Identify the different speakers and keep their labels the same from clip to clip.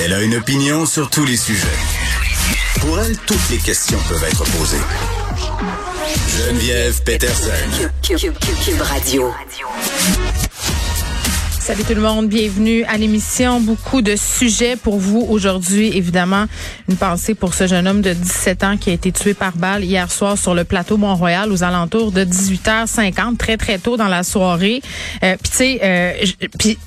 Speaker 1: Elle a une opinion sur tous les sujets. Pour elle, toutes les questions peuvent être posées. Geneviève Peterson.
Speaker 2: Cube Radio.
Speaker 3: Salut tout le monde, bienvenue à l'émission. Beaucoup de sujets pour vous aujourd'hui. Évidemment, une pensée pour ce jeune homme de 17 ans qui a été tué par balle hier soir sur le plateau Mont-Royal aux alentours de 18h50, très très tôt dans la soirée. Euh, puis tu sais, euh, puis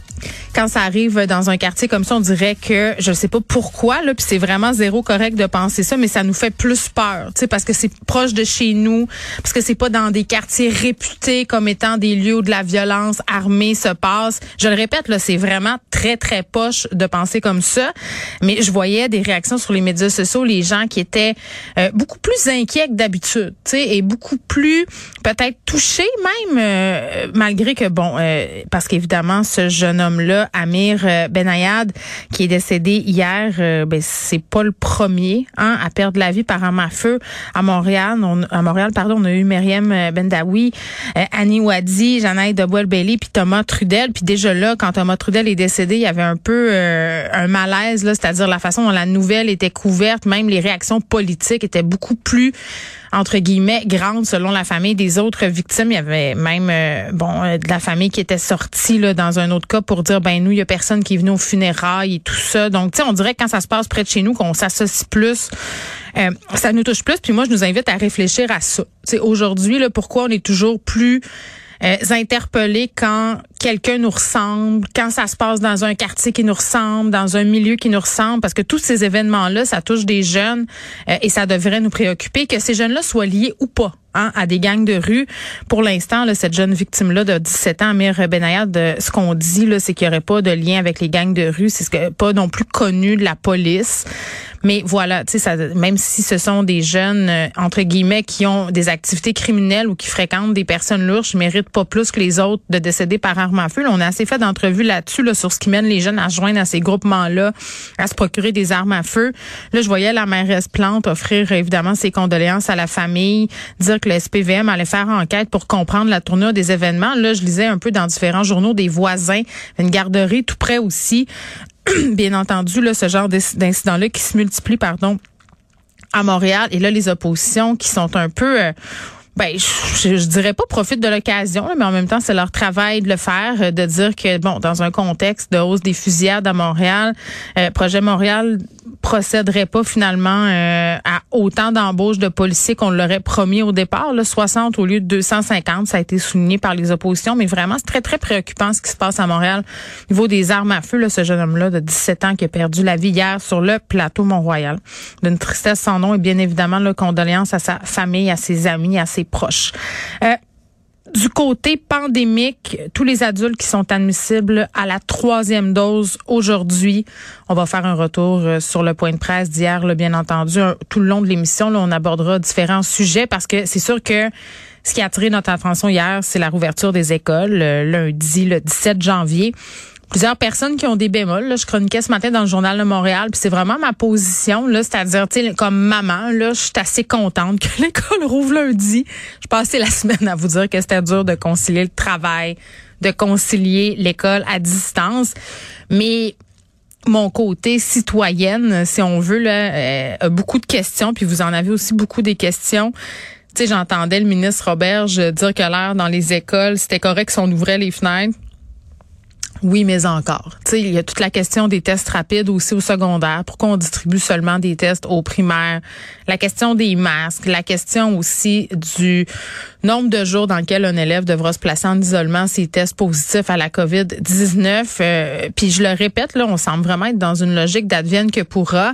Speaker 3: quand ça arrive dans un quartier comme ça, on dirait que je sais pas pourquoi là, puis c'est vraiment zéro correct de penser ça, mais ça nous fait plus peur, tu sais, parce que c'est proche de chez nous, parce que c'est pas dans des quartiers réputés comme étant des lieux où de la violence armée se passe. Je le répète là, c'est vraiment très très poche de penser comme ça, mais je voyais des réactions sur les médias sociaux, les gens qui étaient euh, beaucoup plus inquiets que d'habitude, tu sais, et beaucoup plus peut-être touchés même, euh, malgré que bon, euh, parce qu'évidemment ce jeune Amir euh, Benayad, qui est décédé hier, euh, ben c'est pas le premier hein, à perdre la vie par arme à feu à Montréal. On, à Montréal, pardon, on a eu Myriam euh, Bendawi, euh, Annie Wadi, Janaï Deboel-Bailey, puis Thomas Trudel. Puis déjà là, quand Thomas Trudel est décédé, il y avait un peu euh, un malaise, là, c'est-à-dire la façon dont la nouvelle était couverte, même les réactions politiques étaient beaucoup plus entre guillemets grandes selon la famille des autres victimes. Il y avait même euh, bon euh, de la famille qui était sortie là dans un autre cas pour dire ben nous il y a personne qui est venu aux funérailles et tout ça. Donc tu sais on dirait que quand ça se passe près de chez nous qu'on s'associe plus euh, ça nous touche plus puis moi je nous invite à réfléchir à ça. Aujourd'hui pourquoi on est toujours plus euh, interpellés quand quelqu'un nous ressemble, quand ça se passe dans un quartier qui nous ressemble, dans un milieu qui nous ressemble, parce que tous ces événements-là, ça touche des jeunes euh, et ça devrait nous préoccuper, que ces jeunes-là soient liés ou pas hein, à des gangs de rue. Pour l'instant, cette jeune victime-là de 17 ans, Amir Benayad, ce qu'on dit, c'est qu'il n'y aurait pas de lien avec les gangs de rue. C'est ce que pas non plus connu de la police. Mais voilà, tu sais, même si ce sont des jeunes, euh, entre guillemets, qui ont des activités criminelles ou qui fréquentent des personnes lourdes, je mérite pas plus que les autres de décéder par arme à feu. On a assez fait d'entrevues là-dessus, là, sur ce qui mène les jeunes à se joindre à ces groupements-là, à se procurer des armes à feu. Là, je voyais la mairesse Plante offrir, évidemment, ses condoléances à la famille, dire que le SPVM allait faire enquête pour comprendre la tournure des événements. Là, je lisais un peu dans différents journaux des voisins, une garderie tout près aussi. Bien entendu, là, ce genre d'inc- d'incident-là qui se multiplie, pardon, à Montréal. Et là, les oppositions qui sont un peu... euh, ben, je, dirais pas profitent de l'occasion, mais en même temps, c'est leur travail de le faire, euh, de dire que, bon, dans un contexte de hausse des fusillades à Montréal, euh, Projet Montréal procéderait pas finalement à autant d'embauches de policiers qu'on l'aurait promis au départ, là, 60 au lieu de 250, ça a été souligné par les oppositions, mais vraiment, c'est très, très préoccupant ce qui se passe à Montréal au niveau des armes à feu, là, ce jeune homme-là de 17 ans qui a perdu la vie hier sur le plateau Mont-Royal. D'une tristesse sans nom et bien évidemment, là, condoléances à sa famille, à ses amis, à ses proches. Euh, du côté pandémique, tous les adultes qui sont admissibles à la troisième dose aujourd'hui, on va faire un retour euh, sur le point de presse d'hier, bien entendu. Tout le long de l'émission, on abordera différents sujets parce que c'est sûr que ce qui a attiré notre attention hier, c'est la rouverture des écoles, euh, lundi, le 17 janvier plusieurs personnes qui ont des bémols. Là, je chroniquais ce matin dans le journal de Montréal, puis c'est vraiment ma position, là, c'est-à-dire, comme maman, là, je suis assez contente que l'école rouvre lundi. Je passais la semaine à vous dire que c'était dur de concilier le travail, de concilier l'école à distance, mais mon côté citoyenne, si on veut, euh, a beaucoup de questions, puis vous en avez aussi beaucoup des questions Tu sais, j'entendais le ministre Roberge dire que l'air dans les écoles, c'était correct si on ouvrait les fenêtres. Oui, mais encore. Tu sais, il y a toute la question des tests rapides aussi au secondaire. Pourquoi on distribue seulement des tests aux primaires? La question des masques, la question aussi du nombre de jours dans lequel un élève devra se placer en isolement s'il teste positif à la COVID-19. Euh, puis je le répète, là, on semble vraiment être dans une logique d'advienne que pourra.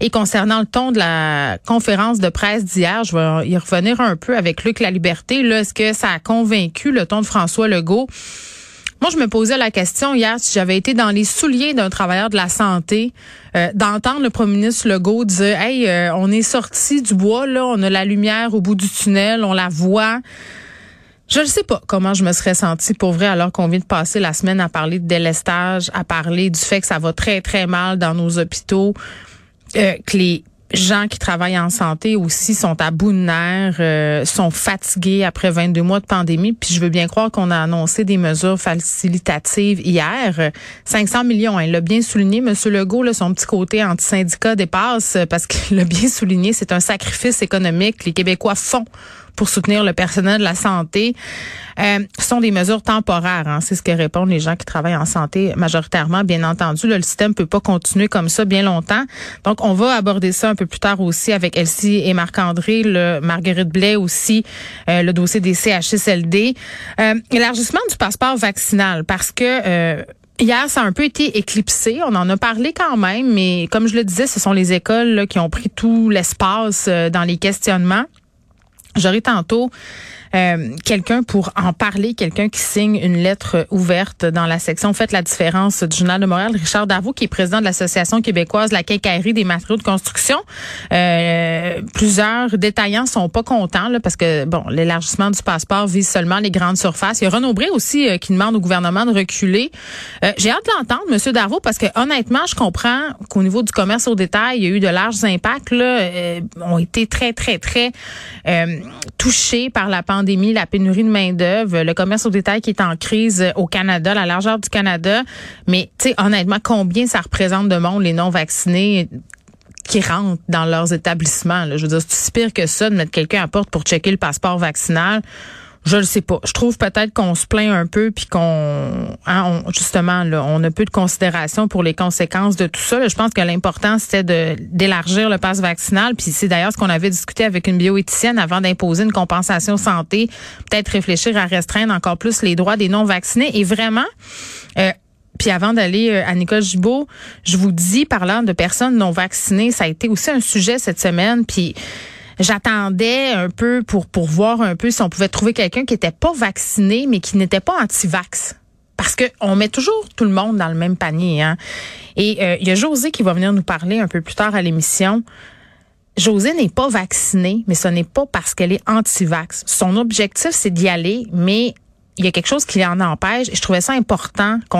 Speaker 3: Et concernant le ton de la conférence de presse d'hier, je vais y revenir un peu avec Luc La Liberté. Est-ce que ça a convaincu le ton de François Legault? Moi, je me posais la question hier si j'avais été dans les souliers d'un travailleur de la santé, euh, d'entendre le premier ministre Legault dire Hey, euh, on est sorti du bois, là, on a la lumière au bout du tunnel, on la voit. Je ne sais pas comment je me serais sentie pour vrai alors qu'on vient de passer la semaine à parler de délestage, à parler du fait que ça va très, très mal dans nos hôpitaux, euh, gens qui travaillent en santé aussi sont à bout de nerfs, euh, sont fatigués après 22 mois de pandémie. Puis je veux bien croire qu'on a annoncé des mesures facilitatives hier. 500 millions, il l'a bien souligné, Monsieur Legault, là, son petit côté anti-syndicat dépasse parce qu'il l'a bien souligné, c'est un sacrifice économique que les Québécois font pour soutenir le personnel de la santé euh, sont des mesures temporaires. Hein. C'est ce que répondent les gens qui travaillent en santé majoritairement. Bien entendu, le système peut pas continuer comme ça bien longtemps. Donc, on va aborder ça un peu plus tard aussi avec Elsie et Marc-André, le Marguerite Blais aussi, euh, le dossier des CHSLD. Euh, élargissement du passeport vaccinal parce que euh, Hier, ça a un peu été éclipsé. On en a parlé quand même, mais comme je le disais, ce sont les écoles là, qui ont pris tout l'espace euh, dans les questionnements. J'aurai tantôt euh, quelqu'un pour en parler, quelqu'un qui signe une lettre ouverte dans la section Faites la différence du Journal de Montréal, Richard Darvaux, qui est président de l'Association québécoise La Quincaillerie des matériaux de construction. Euh, plusieurs détaillants sont pas contents là, parce que bon, l'élargissement du passeport vise seulement les grandes surfaces. Il y a Renaud Bré aussi euh, qui demande au gouvernement de reculer. J'ai hâte de l'entendre, Monsieur Darvaux, parce que honnêtement, je comprends qu'au niveau du commerce au détail, il y a eu de larges impacts là, ont été très très très touchés par la pandémie la pénurie de main-d'œuvre, le commerce au détail qui est en crise au Canada, la largeur du Canada. Mais, tu sais, honnêtement, combien ça représente de monde, les non-vaccinés? qui rentrent dans leurs établissements. Je veux dire, c'est pire que ça de mettre quelqu'un à porte pour checker le passeport vaccinal. Je le sais pas. Je trouve peut-être qu'on se plaint un peu puis qu'on hein, justement là, on a peu de considération pour les conséquences de tout ça. je pense que l'important c'était de d'élargir le passe vaccinal puis c'est d'ailleurs ce qu'on avait discuté avec une bioéthicienne avant d'imposer une compensation santé, peut-être réfléchir à restreindre encore plus les droits des non vaccinés et vraiment euh, puis avant d'aller euh, à Nicole Gibault, je vous dis, parlant de personnes non vaccinées, ça a été aussi un sujet cette semaine. Puis j'attendais un peu pour, pour voir un peu si on pouvait trouver quelqu'un qui était pas vacciné, mais qui n'était pas anti-vax. Parce que on met toujours tout le monde dans le même panier. Hein? Et euh, il y a José qui va venir nous parler un peu plus tard à l'émission. José n'est pas vaccinée, mais ce n'est pas parce qu'elle est anti-vax. Son objectif, c'est d'y aller, mais il y a quelque chose qui en empêche. Et je trouvais ça important qu'on